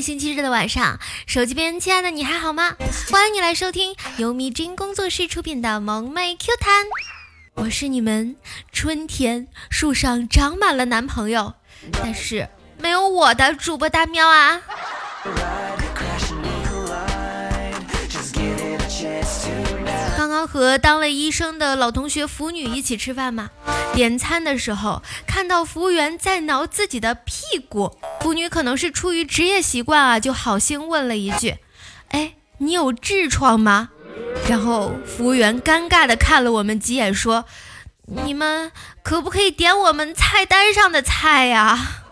星期日的晚上，手机边亲爱的你还好吗？欢迎你来收听由迷君工作室出品的萌妹 Q 弹，我是你们春天树上长满了男朋友，但是没有我的主播大喵啊。刚刚和当了医生的老同学腐女一起吃饭嘛，点餐的时候看到服务员在挠自己的屁股，腐女可能是出于职业习惯啊，就好心问了一句：“哎，你有痔疮吗？”然后服务员尴尬的看了我们几眼，说：“你们可不可以点我们菜单上的菜呀？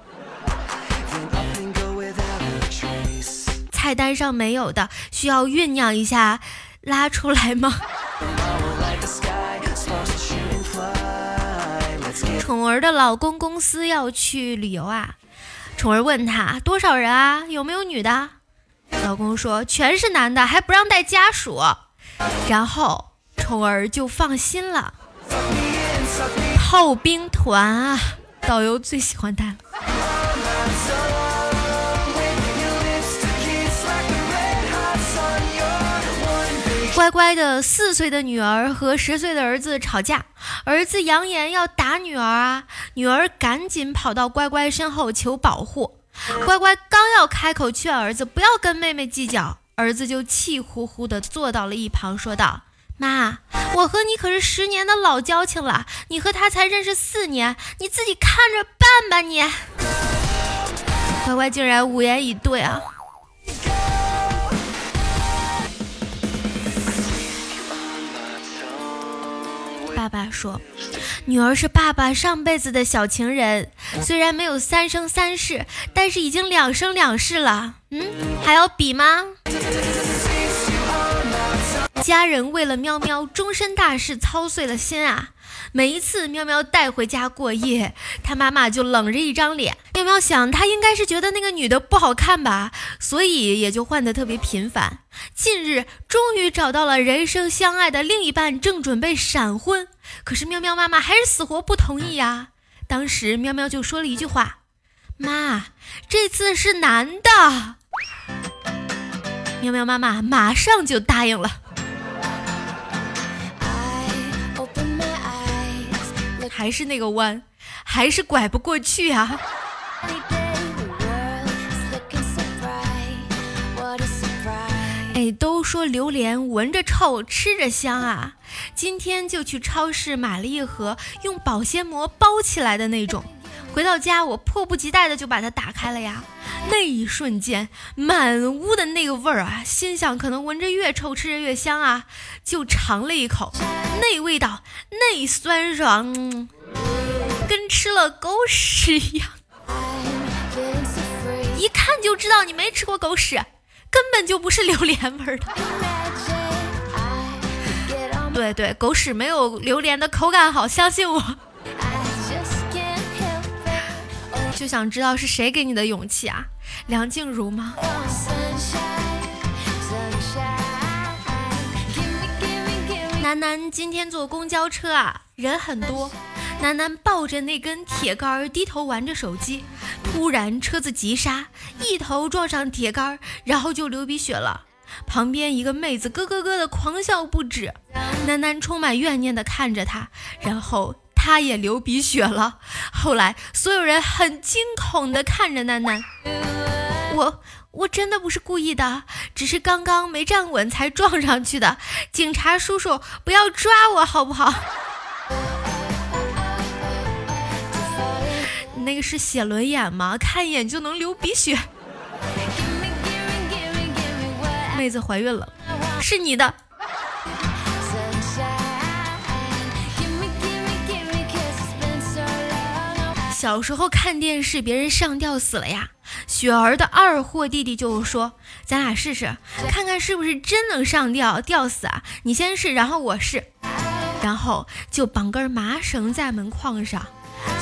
菜单上没有的，需要酝酿一下。”拉出来吗？宠儿的老公公司要去旅游啊，宠儿问他多少人啊？有没有女的？老公说全是男的，还不让带家属。然后宠儿就放心了。炮兵团啊，导游最喜欢带了。乖乖的四岁的女儿和十岁的儿子吵架，儿子扬言要打女儿啊，女儿赶紧跑到乖乖身后求保护。乖乖刚要开口劝儿子不要跟妹妹计较，儿子就气呼呼地坐到了一旁，说道：“妈，我和你可是十年的老交情了，你和他才认识四年，你自己看着办吧。”你乖乖竟然无言以对啊！爸爸说：“女儿是爸爸上辈子的小情人，虽然没有三生三世，但是已经两生两世了。嗯，还要比吗？”家人为了喵喵终身大事操碎了心啊！每一次喵喵带回家过夜，他妈妈就冷着一张脸。喵喵想，他应该是觉得那个女的不好看吧，所以也就换得特别频繁。近日终于找到了人生相爱的另一半，正准备闪婚，可是喵喵妈妈还是死活不同意呀。当时喵喵就说了一句话：“妈，这次是男的。”喵喵妈妈马上就答应了。还是那个弯，还是拐不过去啊！哎，都说榴莲闻着臭，吃着香啊！今天就去超市买了一盒用保鲜膜包起来的那种，回到家我迫不及待的就把它打开了呀！那一瞬间，满屋的那个味儿啊，心想可能闻着越臭，吃着越香啊，就尝了一口。那味道，那酸爽，跟吃了狗屎一样。一看就知道你没吃过狗屎，根本就不是榴莲味的。对对，狗屎没有榴莲的口感好，相信我。就想知道是谁给你的勇气啊？梁静茹吗？楠楠今天坐公交车啊，人很多。楠楠抱着那根铁杆，低头玩着手机。突然车子急刹，一头撞上铁杆，然后就流鼻血了。旁边一个妹子咯咯咯的狂笑不止。楠楠充满怨念的看着他，然后他也流鼻血了。后来所有人很惊恐的看着楠楠。我。我真的不是故意的，只是刚刚没站稳才撞上去的。警察叔叔，不要抓我好不好？那个是写轮眼吗？看一眼就能流鼻血？妹子怀孕了，是你的。小时候看电视，别人上吊死了呀。雪儿的二货弟弟就说：“咱俩试试，看看是不是真能上吊吊死啊！你先试，然后我试，然后就绑根麻绳在门框上。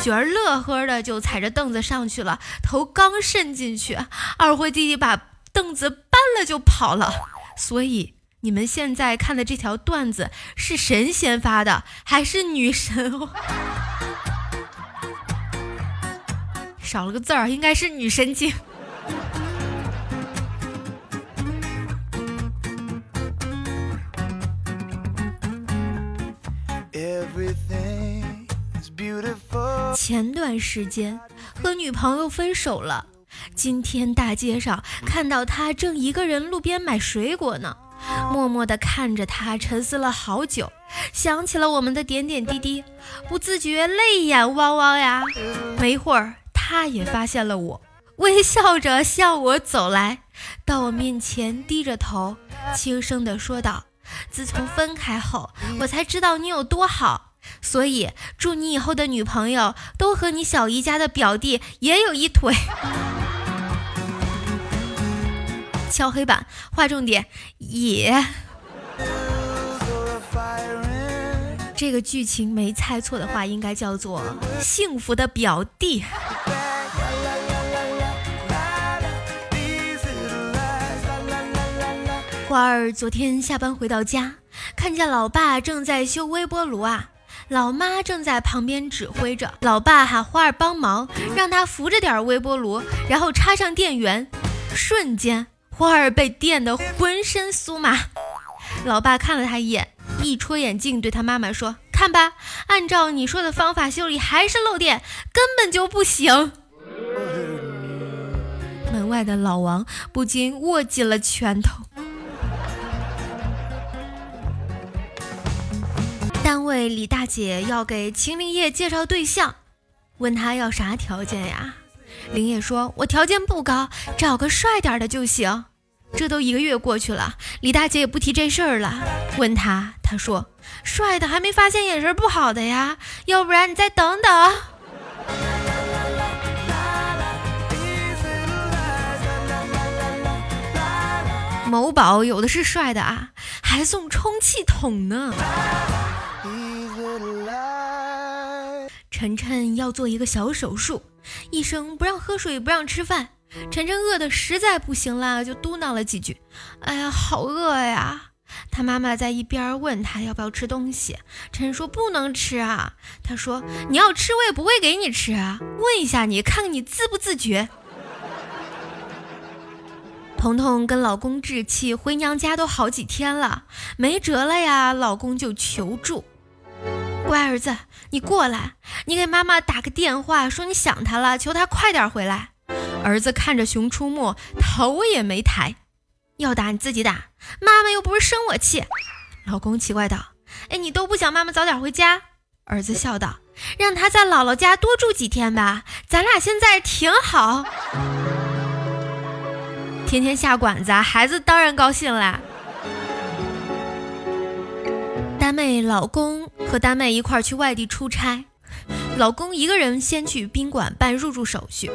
雪儿乐呵的就踩着凳子上去了，头刚伸进去，二货弟弟把凳子搬了就跑了。所以你们现在看的这条段子是神仙发的还是女神哦？”少了个字儿，应该是女神经。前段时间和女朋友分手了，今天大街上看到他正一个人路边买水果呢，默默的看着他，沉思了好久，想起了我们的点点滴滴，不自觉泪眼汪汪呀。没一会儿，他也发现了我，微笑着向我走来，到我面前低着头，轻声地说道：“自从分开后，我才知道你有多好。”所以，祝你以后的女朋友都和你小姨家的表弟也有一腿。敲黑板，划重点，也。这个剧情没猜错的话，应该叫做幸福的表弟。花儿昨天下班回到家，看见老爸正在修微波炉啊。老妈正在旁边指挥着，老爸喊花儿帮忙，让他扶着点微波炉，然后插上电源。瞬间，花儿被电得浑身酥麻。老爸看了他一眼，一戳眼镜，对他妈妈说：“看吧，按照你说的方法修理，还是漏电，根本就不行。”门外的老王不禁握紧了拳头。单位李大姐要给秦林业介绍对象，问他要啥条件呀？林业说：“我条件不高，找个帅点的就行。”这都一个月过去了，李大姐也不提这事儿了。问他，他说：“帅的还没发现眼神不好的呀，要不然你再等等。”某宝有的是帅的啊，还送充气筒呢。晨晨要做一个小手术，医生不让喝水，不让吃饭。晨晨饿得实在不行了，就嘟囔了几句：“哎呀，好饿呀！”他妈妈在一边问他要不要吃东西，晨说：“不能吃啊。”他说：“你要吃，我也不会给你吃啊。问一下你，看看你自不自觉。”彤彤跟老公置气，回娘家都好几天了，没辙了呀，老公就求助。乖儿子，你过来，你给妈妈打个电话，说你想她了，求她快点回来。儿子看着《熊出没》，头也没抬。要打你自己打，妈妈又不是生我气。老公奇怪道：“哎，你都不想妈妈早点回家？”儿子笑道：“让她在姥姥家多住几天吧，咱俩现在挺好。”天天下馆子，孩子当然高兴啦。丹妹老公和丹妹一块去外地出差，老公一个人先去宾馆办入住手续。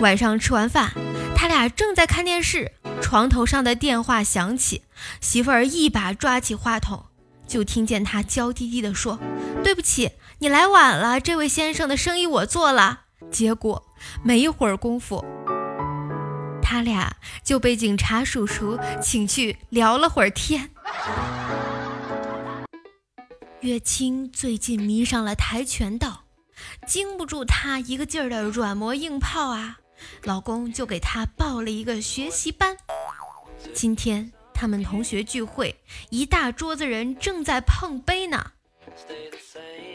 晚上吃完饭，他俩正在看电视，床头上的电话响起，媳妇儿一把抓起话筒，就听见他娇滴滴地说：“对不起，你来晚了，这位先生的生意我做了。”结果没一会儿功夫，他俩就被警察叔叔请去聊了会儿天。月清最近迷上了跆拳道，经不住他一个劲儿的软磨硬泡啊，老公就给他报了一个学习班。今天他们同学聚会，一大桌子人正在碰杯呢。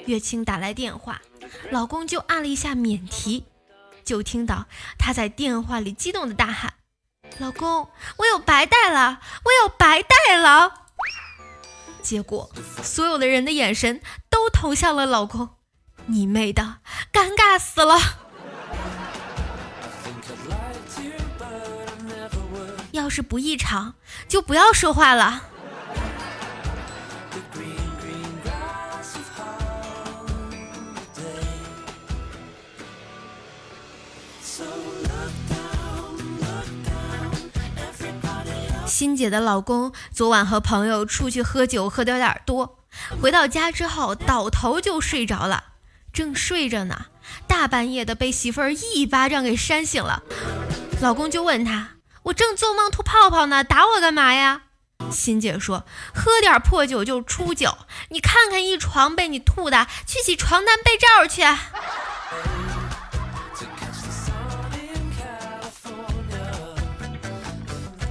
月清打来电话，老公就按了一下免提，就听到他在电话里激动的大喊：“老公，我有白带了，我有白带了！”结果，所有的人的眼神都投向了老公，你妹的，尴尬死了！要是不异常，就不要说话了。欣姐的老公昨晚和朋友出去喝酒，喝的有点多，回到家之后倒头就睡着了。正睡着呢，大半夜的被媳妇儿一巴掌给扇醒了。老公就问他：“我正做梦吐泡泡呢，打我干嘛呀？”欣姐说：“喝点破酒就出酒，你看看一床被你吐的，去洗床单被罩去。”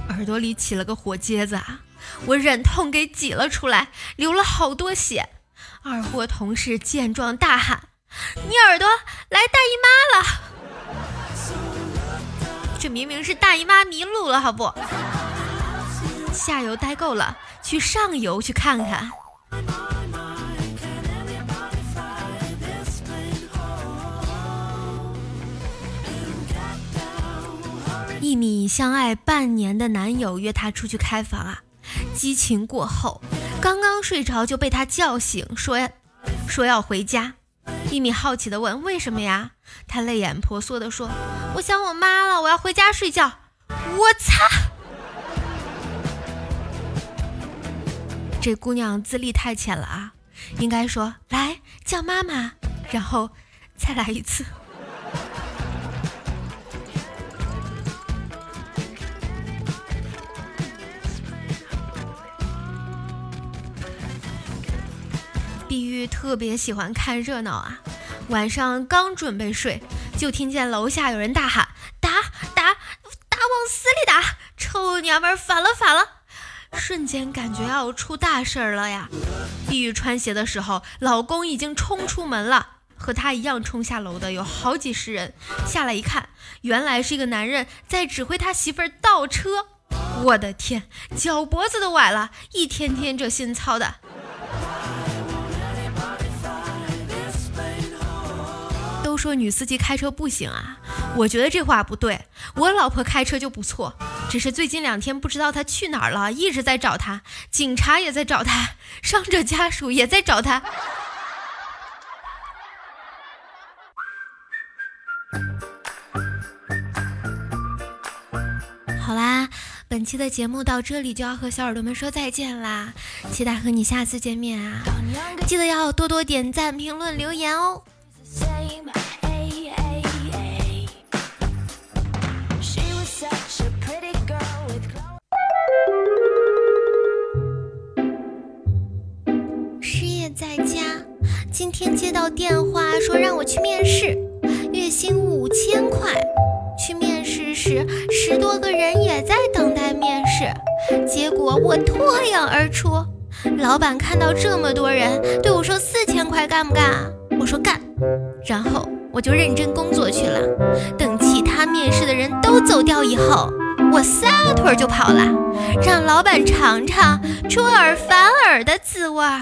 耳朵里起了个火疖子啊！我忍痛给挤了出来，流了好多血。二货同事见状大喊：“你耳朵来大姨妈了！”这明明是大姨妈迷路了，好不？下游待够了，去上游去看看。一米相爱半年的男友约她出去开房啊，激情过后，刚刚睡着就被他叫醒，说说要回家。一米好奇的问：“为什么呀？”他泪眼婆娑的说：“我想我妈了，我要回家睡觉。”我擦！这姑娘资历太浅了啊，应该说来叫妈妈，然后再来一次。特别喜欢看热闹啊，晚上刚准备睡，就听见楼下有人大喊：“打打打，往死里打！臭娘们反了反了！”瞬间感觉要出大事儿了呀！碧玉穿鞋的时候，老公已经冲出门了，和他一样冲下楼的有好几十人。下来一看，原来是一个男人在指挥他媳妇儿倒车。我的天，脚脖子都崴了，一天天这心操的。都说女司机开车不行啊，我觉得这话不对。我老婆开车就不错，只是最近两天不知道她去哪儿了，一直在找她，警察也在找她，伤者家属也在找她。好啦，本期的节目到这里就要和小耳朵们说再见啦，期待和你下次见面啊！记得要多多点赞、评论、留言哦。天接到电话说让我去面试，月薪五千块。去面试时，十多个人也在等待面试，结果我脱颖而出。老板看到这么多人，对我说：“四千块干不干？”我说：“干。”然后我就认真工作去了。等其他面试的人都走掉以后，我撒腿就跑了，让老板尝尝出尔反尔的滋味儿。